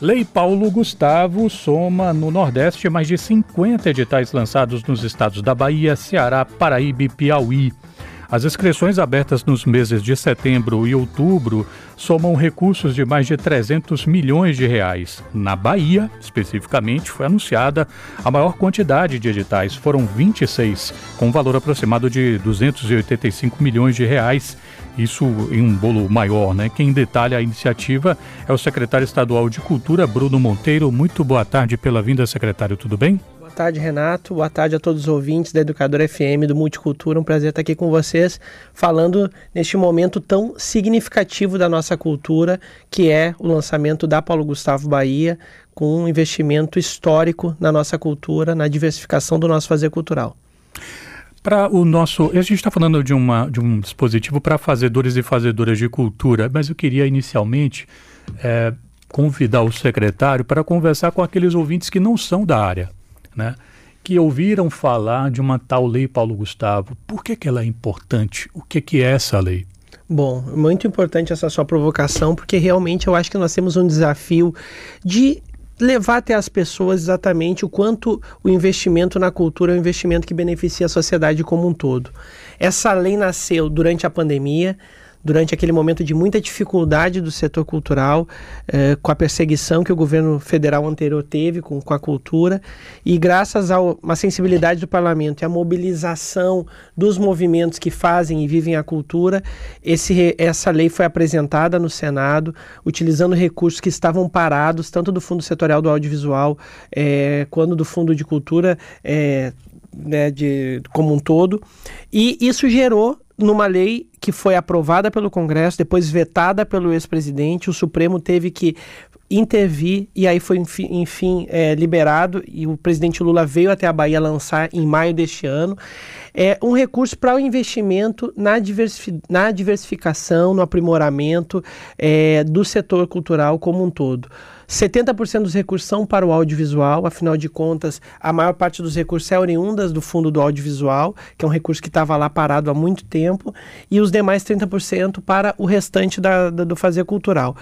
Lei Paulo Gustavo soma no Nordeste mais de 50 editais lançados nos estados da Bahia, Ceará, Paraíba e Piauí. As inscrições abertas nos meses de setembro e outubro somam recursos de mais de 300 milhões de reais. Na Bahia, especificamente, foi anunciada a maior quantidade de editais, foram 26, com valor aproximado de 285 milhões de reais. Isso em um bolo maior, né? Quem detalha a iniciativa é o secretário estadual de Cultura, Bruno Monteiro. Muito boa tarde pela vinda, secretário, tudo bem? Tarde, Renato. Boa tarde a todos os ouvintes da Educadora FM do Multicultura. Um prazer estar aqui com vocês, falando neste momento tão significativo da nossa cultura, que é o lançamento da Paulo Gustavo Bahia, com um investimento histórico na nossa cultura, na diversificação do nosso fazer cultural. Para o nosso. A gente está falando de, uma, de um dispositivo para fazedores e fazedoras de cultura, mas eu queria inicialmente. É, convidar o secretário para conversar com aqueles ouvintes que não são da área né, que ouviram falar de uma tal lei Paulo Gustavo. Por que, que ela é importante? O que, que é essa lei? Bom, muito importante essa sua provocação, porque realmente eu acho que nós temos um desafio de levar até as pessoas exatamente o quanto o investimento na cultura é um investimento que beneficia a sociedade como um todo. Essa lei nasceu durante a pandemia, durante aquele momento de muita dificuldade do setor cultural, eh, com a perseguição que o governo federal anterior teve com, com a cultura, e graças a uma sensibilidade do parlamento e a mobilização dos movimentos que fazem e vivem a cultura, esse, essa lei foi apresentada no Senado, utilizando recursos que estavam parados, tanto do Fundo Setorial do Audiovisual eh, quanto do Fundo de Cultura. Eh, né, de, como um todo, e isso gerou numa lei que foi aprovada pelo Congresso, depois vetada pelo ex-presidente, o Supremo teve que intervir e aí foi enfim, enfim é, liberado e o presidente Lula veio até a Bahia lançar em maio deste ano é um recurso para o investimento na, diversifi na diversificação, no aprimoramento é, do setor cultural como um todo. 70% dos recursos são para o audiovisual, afinal de contas, a maior parte dos recursos é oriundas do fundo do audiovisual, que é um recurso que estava lá parado há muito tempo, e os demais 30% para o restante da, da, do fazer cultural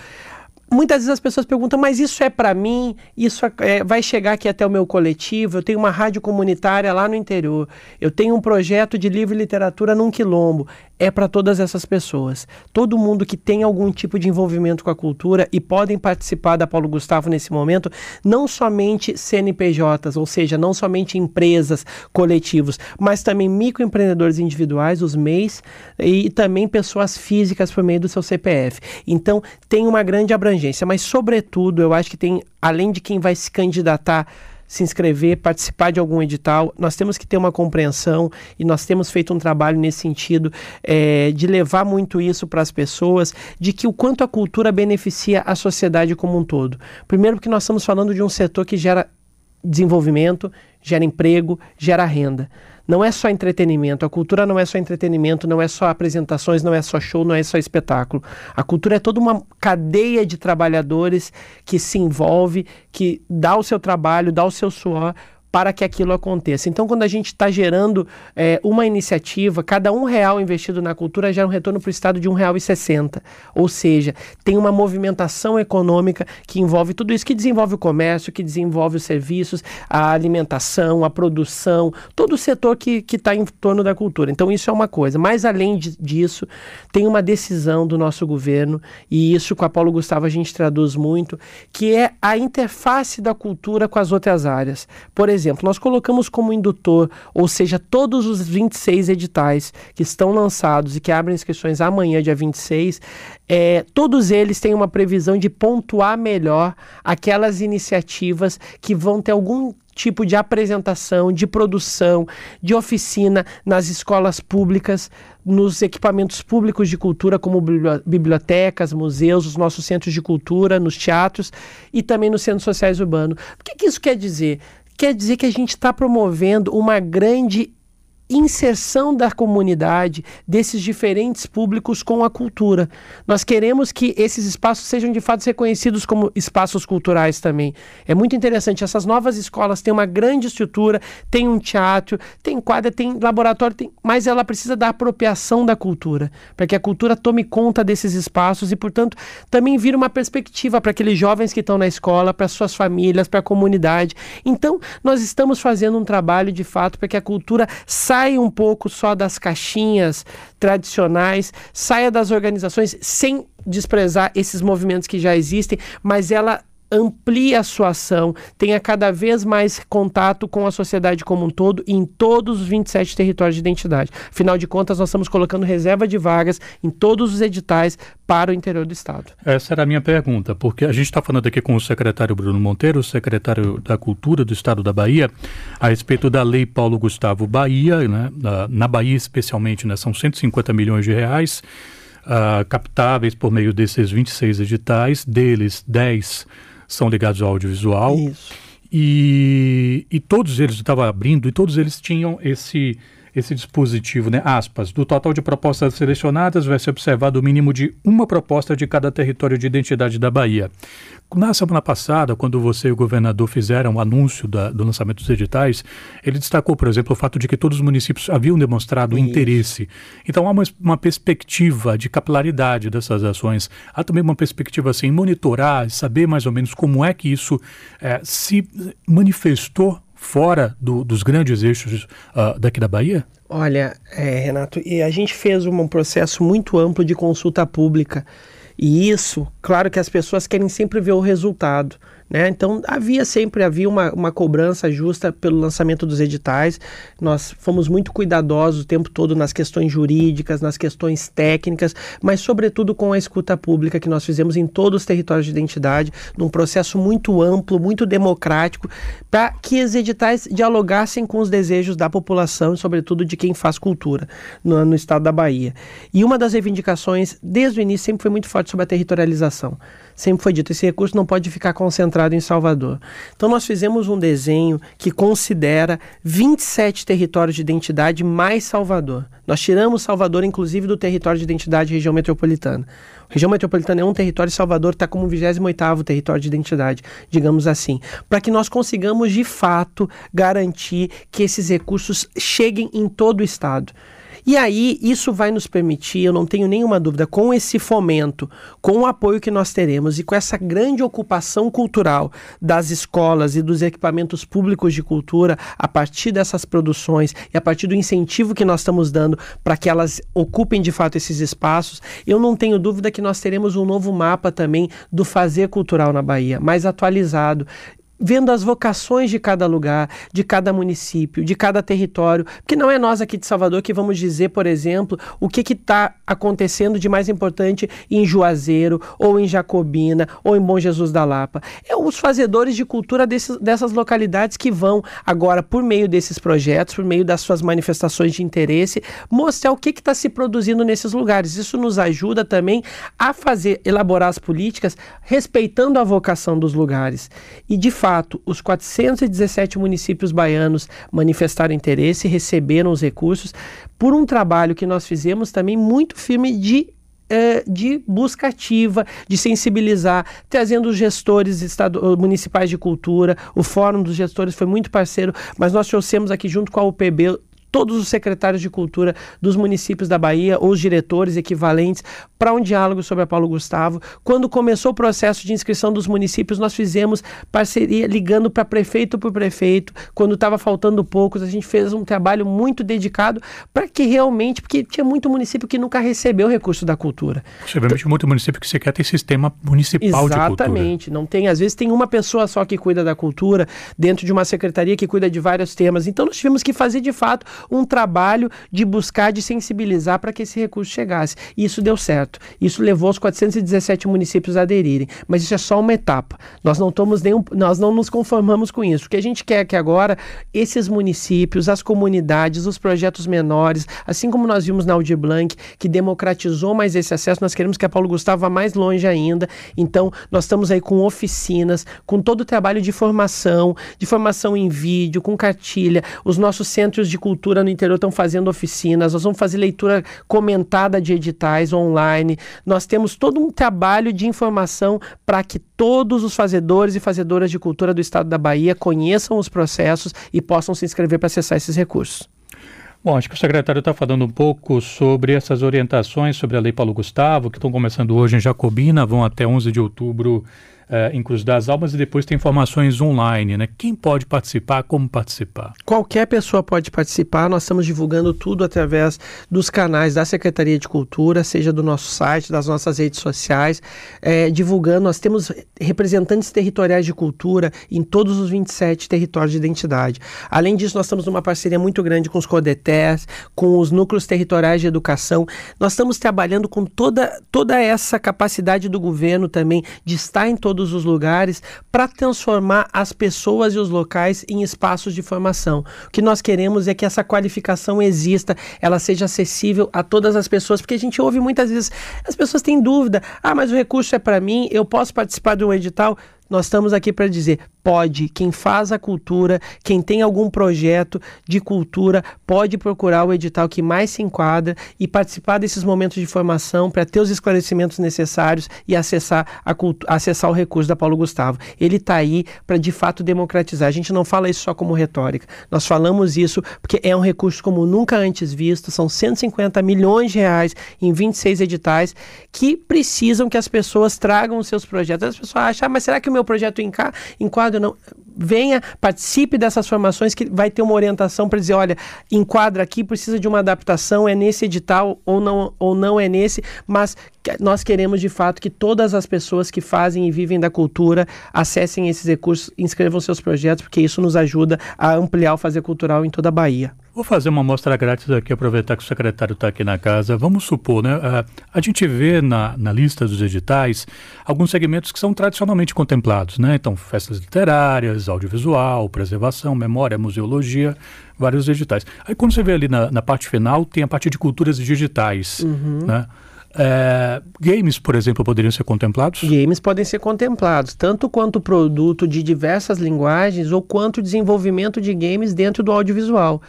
muitas vezes as pessoas perguntam, mas isso é para mim? Isso é, é, vai chegar aqui até o meu coletivo? Eu tenho uma rádio comunitária lá no interior. Eu tenho um projeto de livro e literatura num quilombo é para todas essas pessoas. Todo mundo que tem algum tipo de envolvimento com a cultura e podem participar da Paulo Gustavo nesse momento, não somente CNPJs, ou seja, não somente empresas, coletivos, mas também microempreendedores individuais, os MEIs, e também pessoas físicas por meio do seu CPF. Então, tem uma grande abrangência, mas sobretudo, eu acho que tem, além de quem vai se candidatar se inscrever, participar de algum edital. Nós temos que ter uma compreensão e nós temos feito um trabalho nesse sentido é, de levar muito isso para as pessoas, de que o quanto a cultura beneficia a sociedade como um todo. Primeiro, porque nós estamos falando de um setor que gera desenvolvimento, gera emprego, gera renda não é só entretenimento. A cultura não é só entretenimento, não é só apresentações, não é só show, não é só espetáculo. A cultura é toda uma cadeia de trabalhadores que se envolve, que dá o seu trabalho, dá o seu suor para que aquilo aconteça. Então, quando a gente está gerando é, uma iniciativa, cada um real investido na cultura gera um retorno para o Estado de um real e sessenta. Ou seja, tem uma movimentação econômica que envolve tudo isso, que desenvolve o comércio, que desenvolve os serviços, a alimentação, a produção, todo o setor que está em torno da cultura. Então, isso é uma coisa. Mas, além de, disso, tem uma decisão do nosso governo, e isso com a Paulo Gustavo a gente traduz muito, que é a interface da cultura com as outras áreas. Por exemplo, exemplo, nós colocamos como indutor, ou seja, todos os 26 editais que estão lançados e que abrem inscrições amanhã, dia 26, é, todos eles têm uma previsão de pontuar melhor aquelas iniciativas que vão ter algum tipo de apresentação, de produção, de oficina nas escolas públicas, nos equipamentos públicos de cultura, como bibliotecas, museus, os nossos centros de cultura, nos teatros e também nos centros sociais urbanos. O que, que isso quer dizer? Quer dizer que a gente está promovendo uma grande inserção da comunidade, desses diferentes públicos com a cultura. Nós queremos que esses espaços sejam de fato reconhecidos como espaços culturais também. É muito interessante, essas novas escolas têm uma grande estrutura, tem um teatro, tem quadra, tem laboratório, mas ela precisa da apropriação da cultura, para que a cultura tome conta desses espaços e, portanto, também vira uma perspectiva para aqueles jovens que estão na escola, para suas famílias, para a comunidade. Então, nós estamos fazendo um trabalho de fato para que a cultura saia saia um pouco só das caixinhas tradicionais, saia das organizações sem desprezar esses movimentos que já existem, mas ela amplie a sua ação, tenha cada vez mais contato com a sociedade como um todo em todos os 27 territórios de identidade. Afinal de contas, nós estamos colocando reserva de vagas em todos os editais para o interior do Estado. Essa era a minha pergunta, porque a gente está falando aqui com o secretário Bruno Monteiro, secretário da Cultura do Estado da Bahia, a respeito da Lei Paulo Gustavo Bahia, né? na, na Bahia especialmente, né? são 150 milhões de reais, uh, captáveis por meio desses 26 editais, deles 10 são ligados ao audiovisual. Isso. E, e todos eles, estava abrindo, e todos eles tinham esse esse dispositivo, né, aspas, do total de propostas selecionadas vai ser observado o mínimo de uma proposta de cada território de identidade da Bahia. Na semana passada, quando você e o governador fizeram o anúncio da, do lançamento dos editais, ele destacou, por exemplo, o fato de que todos os municípios haviam demonstrado Isso. interesse. Então há uma, uma perspectiva de capilaridade dessas ações. Há também uma perspectiva assim, monitorar, saber mais ou menos como é que isso é, se manifestou fora do, dos grandes eixos uh, daqui da Bahia? Olha, é, Renato, e a gente fez um processo muito amplo de consulta pública. E isso, claro que as pessoas querem sempre ver o resultado. Né? Então havia sempre havia uma, uma cobrança justa pelo lançamento dos editais. Nós fomos muito cuidadosos o tempo todo nas questões jurídicas, nas questões técnicas, mas sobretudo com a escuta pública que nós fizemos em todos os territórios de identidade, num processo muito amplo, muito democrático, para que os editais dialogassem com os desejos da população e sobretudo de quem faz cultura no, no estado da Bahia. E uma das reivindicações desde o início sempre foi muito forte sobre a territorialização sempre foi dito, esse recurso não pode ficar concentrado em Salvador. Então nós fizemos um desenho que considera 27 territórios de identidade mais Salvador. Nós tiramos Salvador, inclusive, do território de identidade região metropolitana. A região metropolitana é um território, Salvador está como o 28º território de identidade, digamos assim, para que nós consigamos, de fato, garantir que esses recursos cheguem em todo o Estado. E aí, isso vai nos permitir, eu não tenho nenhuma dúvida, com esse fomento, com o apoio que nós teremos e com essa grande ocupação cultural das escolas e dos equipamentos públicos de cultura, a partir dessas produções e a partir do incentivo que nós estamos dando para que elas ocupem de fato esses espaços, eu não tenho dúvida que nós teremos um novo mapa também do fazer cultural na Bahia, mais atualizado, vendo as vocações de cada lugar, de cada município, de cada território, porque não é nós aqui de Salvador que vamos dizer, por exemplo, o que está acontecendo de mais importante em Juazeiro, ou em Jacobina, ou em Bom Jesus da Lapa. É os fazedores de cultura desses, dessas localidades que vão agora, por meio desses projetos, por meio das suas manifestações de interesse, mostrar o que está se produzindo nesses lugares. Isso nos ajuda também a fazer, elaborar as políticas respeitando a vocação dos lugares. E de fato, fato, os 417 municípios baianos manifestaram interesse, receberam os recursos, por um trabalho que nós fizemos também muito firme de é, de busca ativa, de sensibilizar, trazendo os gestores estado, municipais de cultura. O Fórum dos Gestores foi muito parceiro, mas nós trouxemos aqui, junto com a UPB, todos os secretários de cultura dos municípios da Bahia, ou os diretores equivalentes, para um diálogo sobre a Paulo Gustavo. Quando começou o processo de inscrição dos municípios, nós fizemos parceria ligando para prefeito por prefeito. Quando estava faltando poucos, a gente fez um trabalho muito dedicado para que realmente, porque tinha muito município que nunca recebeu recurso da cultura. Obviamente, então, muito município que sequer tem sistema municipal exatamente, de cultura. Exatamente. Não tem, às vezes tem uma pessoa só que cuida da cultura, dentro de uma secretaria que cuida de vários temas. Então nós tivemos que fazer de fato um trabalho de buscar, de sensibilizar para que esse recurso chegasse. E isso deu certo. Isso levou os 417 municípios a aderirem. Mas isso é só uma etapa. Nós não, tomamos nenhum, nós não nos conformamos com isso. Porque a gente quer que agora esses municípios, as comunidades, os projetos menores, assim como nós vimos na Blanc, que democratizou mais esse acesso, nós queremos que a Paulo Gustavo vá mais longe ainda. Então, nós estamos aí com oficinas, com todo o trabalho de formação, de formação em vídeo, com cartilha, os nossos centros de cultura cultura no interior estão fazendo oficinas, nós vamos fazer leitura comentada de editais online. Nós temos todo um trabalho de informação para que todos os fazedores e fazedoras de cultura do estado da Bahia conheçam os processos e possam se inscrever para acessar esses recursos. Bom, acho que o secretário está falando um pouco sobre essas orientações sobre a Lei Paulo Gustavo, que estão começando hoje em Jacobina, vão até 11 de outubro uh, em Cruz das Almas e depois tem informações online, né? Quem pode participar, como participar? Qualquer pessoa pode participar, nós estamos divulgando tudo através dos canais da Secretaria de Cultura, seja do nosso site, das nossas redes sociais, é, divulgando, nós temos representantes territoriais de cultura em todos os 27 territórios de identidade. Além disso, nós estamos numa parceria muito grande com os CODETES, com os núcleos territoriais de educação, nós estamos trabalhando com toda, toda essa capacidade do governo também de estar em todos todos os lugares para transformar as pessoas e os locais em espaços de formação. O que nós queremos é que essa qualificação exista, ela seja acessível a todas as pessoas, porque a gente ouve muitas vezes, as pessoas têm dúvida: ah, mas o recurso é para mim, eu posso participar de um edital? Nós estamos aqui para dizer: pode, quem faz a cultura, quem tem algum projeto de cultura, pode procurar o edital que mais se enquadra e participar desses momentos de formação para ter os esclarecimentos necessários e acessar, a acessar o recurso da Paulo Gustavo. Ele está aí para de fato democratizar. A gente não fala isso só como retórica, nós falamos isso porque é um recurso como nunca antes visto, são 150 milhões de reais em 26 editais que precisam que as pessoas tragam os seus projetos. As pessoas acham, ah, mas será que o meu projeto enquadra? não venha, participe dessas formações que vai ter uma orientação para dizer, olha, enquadra aqui, precisa de uma adaptação, é nesse edital ou não, ou não é nesse, mas nós queremos de fato que todas as pessoas que fazem e vivem da cultura acessem esses recursos, inscrevam seus projetos, porque isso nos ajuda a ampliar o fazer cultural em toda a Bahia. Vou fazer uma mostra grátis aqui, aproveitar que o secretário está aqui na casa. Vamos supor, né? A, a gente vê na, na lista dos editais alguns segmentos que são tradicionalmente contemplados, né? Então, festas literárias, audiovisual, preservação, memória, museologia, vários editais. Aí quando você vê ali na, na parte final, tem a parte de culturas digitais, uhum. né? É, games, por exemplo, poderiam ser contemplados? Games podem ser contemplados, tanto quanto produto de diversas linguagens ou quanto desenvolvimento de games dentro do audiovisual.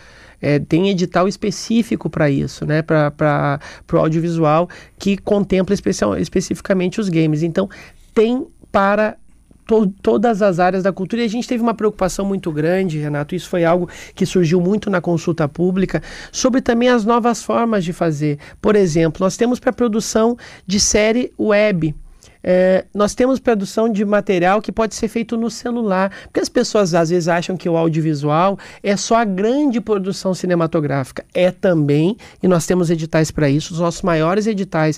É, tem edital específico para isso, né? Para o audiovisual que contempla especial, especificamente os games. Então, tem para to, todas as áreas da cultura. E a gente teve uma preocupação muito grande, Renato, isso foi algo que surgiu muito na consulta pública, sobre também as novas formas de fazer. Por exemplo, nós temos para produção de série web. É, nós temos produção de material que pode ser feito no celular, porque as pessoas às vezes acham que o audiovisual é só a grande produção cinematográfica. É também, e nós temos editais para isso. Os nossos maiores editais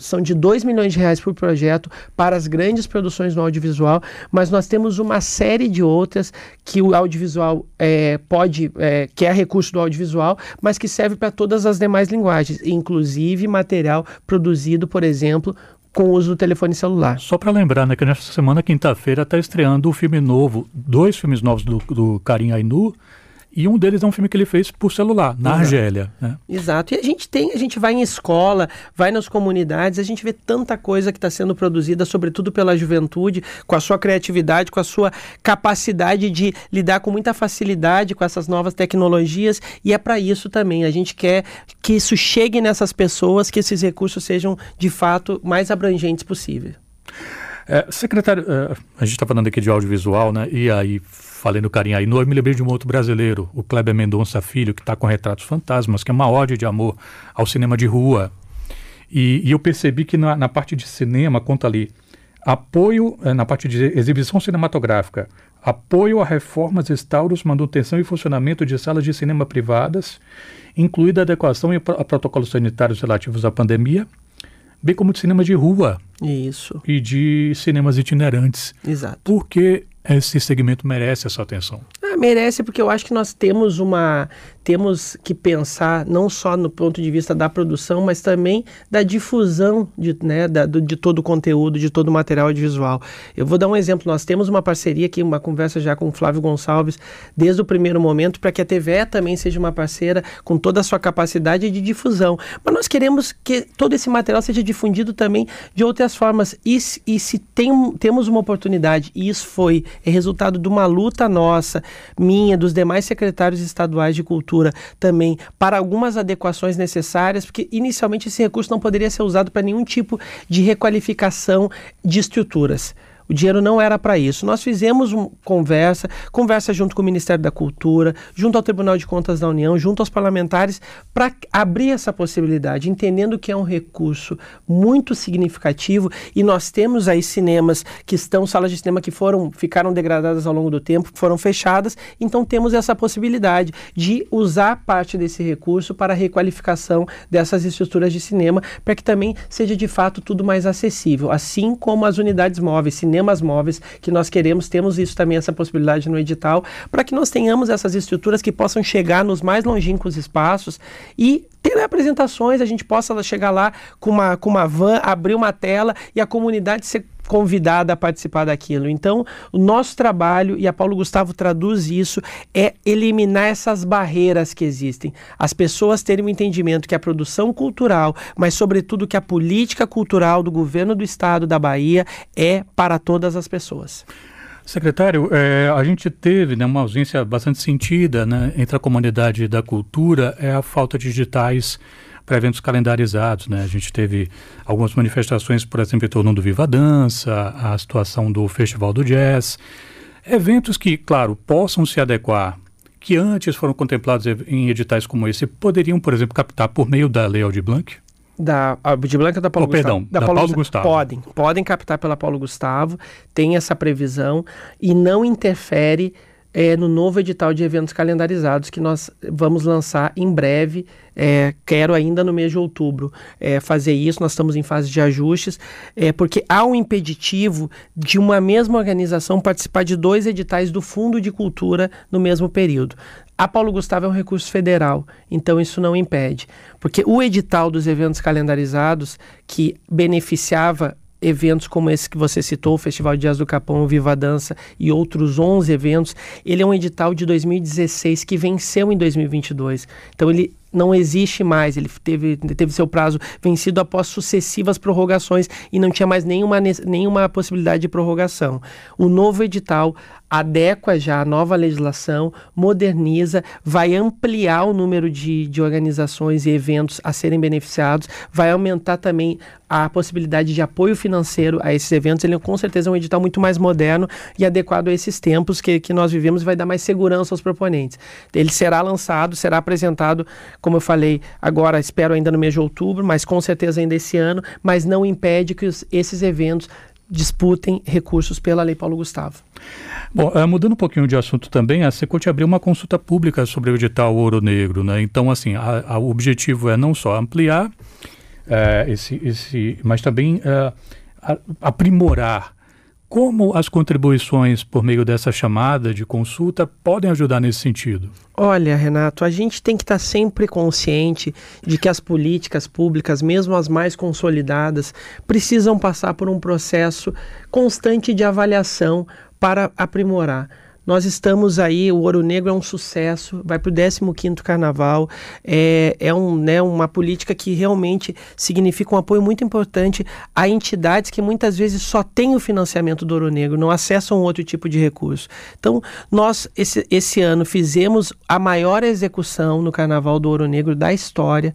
são de 2 milhões de reais por projeto para as grandes produções no audiovisual, mas nós temos uma série de outras que o audiovisual é, pode, é, que é recurso do audiovisual, mas que serve para todas as demais linguagens, inclusive material produzido, por exemplo, com o uso do telefone celular. Só para lembrar, né, que nesta semana, quinta-feira, está estreando o filme novo, dois filmes novos do, do Karim Ainu, e um deles é um filme que ele fez por celular, na Exato. Argélia. Né? Exato. E a gente tem, a gente vai em escola, vai nas comunidades, a gente vê tanta coisa que está sendo produzida, sobretudo pela juventude, com a sua criatividade, com a sua capacidade de lidar com muita facilidade com essas novas tecnologias. E é para isso também. A gente quer que isso chegue nessas pessoas, que esses recursos sejam de fato mais abrangentes possível. É, secretário, é, a gente está falando aqui de audiovisual, né? E aí falei no carinho aí, eu me lembrei de um outro brasileiro, o Kleber Mendonça Filho, que está com Retratos Fantasmas, que é uma ode de amor ao cinema de rua. E, e eu percebi que na, na, parte de cinema, conta ali, apoio, eh, na parte de exibição cinematográfica, apoio a reformas, restauros, manutenção e funcionamento de salas de cinema privadas, incluída a adequação a protocolos sanitários relativos à pandemia, bem como de cinema de rua. Isso. E de cinemas itinerantes. Exato. Porque esse segmento merece essa atenção. Ah, merece porque eu acho que nós temos uma temos que pensar não só no ponto de vista da produção, mas também da difusão de, né, da, de todo o conteúdo, de todo o material audiovisual. Eu vou dar um exemplo. Nós temos uma parceria aqui, uma conversa já com o Flávio Gonçalves desde o primeiro momento para que a TVE também seja uma parceira com toda a sua capacidade de difusão. Mas nós queremos que todo esse material seja difundido também de outras formas. E, e se tem, temos uma oportunidade, e isso foi é resultado de uma luta nossa, minha, dos demais secretários estaduais de cultura Também para algumas adequações necessárias, porque inicialmente esse recurso não poderia ser usado para nenhum tipo de requalificação de estruturas. O dinheiro não era para isso. Nós fizemos uma conversa, conversa junto com o Ministério da Cultura, junto ao Tribunal de Contas da União, junto aos parlamentares, para abrir essa possibilidade, entendendo que é um recurso muito significativo e nós temos aí cinemas que estão, salas de cinema que foram, ficaram degradadas ao longo do tempo, foram fechadas, então temos essa possibilidade de usar parte desse recurso para a requalificação dessas estruturas de cinema, para que também seja de fato tudo mais acessível, assim como as unidades móveis, cinema cinemas móveis que nós queremos, temos isso também, essa possibilidade no edital, para que nós tenhamos essas estruturas que possam chegar nos mais longínquos espaços e ter apresentações, a gente possa chegar lá com uma, com uma van, abrir uma tela e a comunidade ser convidada a participar daquilo. Então, o nosso trabalho, e a Paulo Gustavo traduz isso, é eliminar essas barreiras que existem. As pessoas terem um entendimento que a produção cultural, mas sobretudo que a política cultural do governo do estado da Bahia é para todas as pessoas. Secretário, é, a gente teve né, uma ausência bastante sentida né, entre a comunidade da cultura, é a falta de digitais para eventos calendarizados. Né? A gente teve algumas manifestações, por exemplo, em torno do Viva Dança, a situação do Festival do Jazz. Eventos que, claro, possam se adequar, que antes foram contemplados em editais como esse, poderiam, por exemplo, captar por meio da Lei Aldir Blanc? da Aldir Blanc ou da Paulo oh, Gustavo? Perdão, da, da Paulo, Paulo Gustavo. Podem, podem captar pela Paulo Gustavo, tem essa previsão e não interfere é, no novo edital de eventos calendarizados que nós vamos lançar em breve. É, quero ainda no mês de outubro é, fazer isso. Nós estamos em fase de ajustes, é, porque há um impeditivo de uma mesma organização participar de dois editais do Fundo de Cultura no mesmo período. A Paulo Gustavo é um recurso federal, então isso não impede. Porque o edital dos eventos calendarizados, que beneficiava eventos como esse que você citou, o Festival de Jazz do Capão, Viva Dança e outros 11 eventos, ele é um edital de 2016 que venceu em 2022. Então ele não existe mais, ele teve, teve seu prazo vencido após sucessivas prorrogações e não tinha mais nenhuma, nenhuma possibilidade de prorrogação. O novo edital adequa já a nova legislação, moderniza, vai ampliar o número de, de organizações e eventos a serem beneficiados, vai aumentar também a possibilidade de apoio financeiro a esses eventos. Ele com certeza é um edital muito mais moderno e adequado a esses tempos que, que nós vivemos e vai dar mais segurança aos proponentes. Ele será lançado, será apresentado, como eu falei, agora espero ainda no mês de outubro, mas com certeza ainda esse ano, mas não impede que os, esses eventos disputem recursos pela Lei Paulo Gustavo. Bom, uh, mudando um pouquinho de assunto também, a Secult abriu uma consulta pública sobre o edital Ouro Negro, né? Então, assim, a, a, o objetivo é não só ampliar uh, esse, esse, mas também uh, aprimorar como as contribuições por meio dessa chamada de consulta podem ajudar nesse sentido? Olha, Renato, a gente tem que estar sempre consciente de que as políticas públicas, mesmo as mais consolidadas, precisam passar por um processo constante de avaliação para aprimorar. Nós estamos aí, o Ouro Negro é um sucesso, vai para o 15º Carnaval, é, é um, né, uma política que realmente significa um apoio muito importante a entidades que muitas vezes só têm o financiamento do Ouro Negro, não acessam outro tipo de recurso. Então, nós, esse, esse ano, fizemos a maior execução no Carnaval do Ouro Negro da história,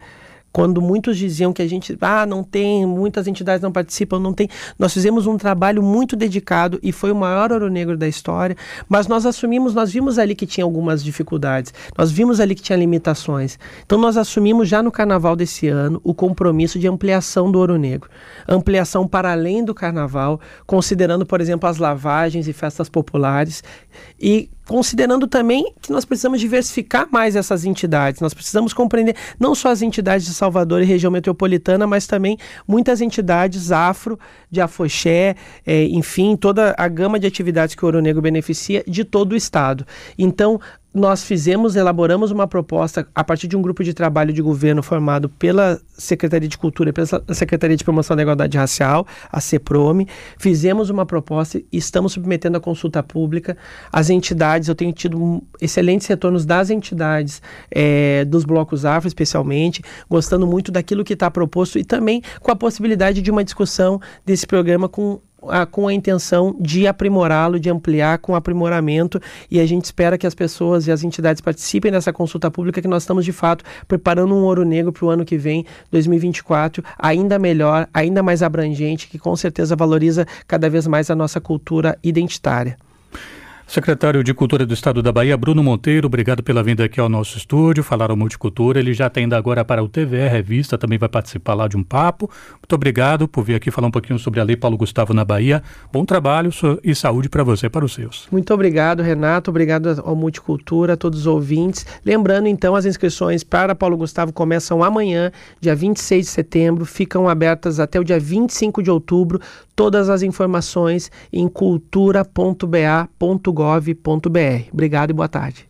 quando muitos diziam que a gente, ah, não tem, muitas entidades não participam, não tem. Nós fizemos um trabalho muito dedicado e foi o maior ouro negro da história, mas nós assumimos, nós vimos ali que tinha algumas dificuldades, nós vimos ali que tinha limitações. Então nós assumimos já no carnaval desse ano o compromisso de ampliação do ouro negro. Ampliação para além do carnaval, considerando, por exemplo, as lavagens e festas populares e considerando também que nós precisamos diversificar mais essas entidades. Nós precisamos compreender não só as entidades de Salvador e região metropolitana, mas também muitas entidades afro, de afoxé, é, enfim, toda a gama de atividades que o Ouro Negro beneficia de todo o estado. Então, nós fizemos, elaboramos uma proposta a partir de um grupo de trabalho de governo formado pela Secretaria de Cultura e pela Secretaria de Promoção da Igualdade Racial, a CEPROME. Fizemos uma proposta e estamos submetendo a consulta pública. As entidades, eu tenho tido excelentes retornos das entidades, é, dos blocos afro especialmente, gostando muito daquilo que está proposto e também com a possibilidade de uma discussão desse programa com a, com a intenção de aprimorá-lo, de ampliar com aprimoramento e a gente espera que as pessoas e as entidades participem dessa consulta pública que nós estamos de fato preparando um ouro negro para o ano que vem, 2024, ainda melhor, ainda mais abrangente, que com certeza valoriza cada vez mais a nossa cultura identitária. Secretário de Cultura do Estado da Bahia, Bruno Monteiro, obrigado pela vinda aqui ao nosso estúdio, falar ao Multicultura. Ele já está indo agora para o TVE Revista, também vai participar lá de um papo. Muito obrigado por vir aqui falar um pouquinho sobre a Lei Paulo Gustavo na Bahia. Bom trabalho e saúde para você e para os seus. Muito obrigado, Renato. Obrigado ao Multicultura, a todos os ouvintes. Lembrando, então, as inscrições para Paulo Gustavo começam amanhã, dia 26 de setembro, ficam abertas até o dia 25 de outubro. Todas as informações em cultura.ba.gov.br. Obrigado e boa tarde.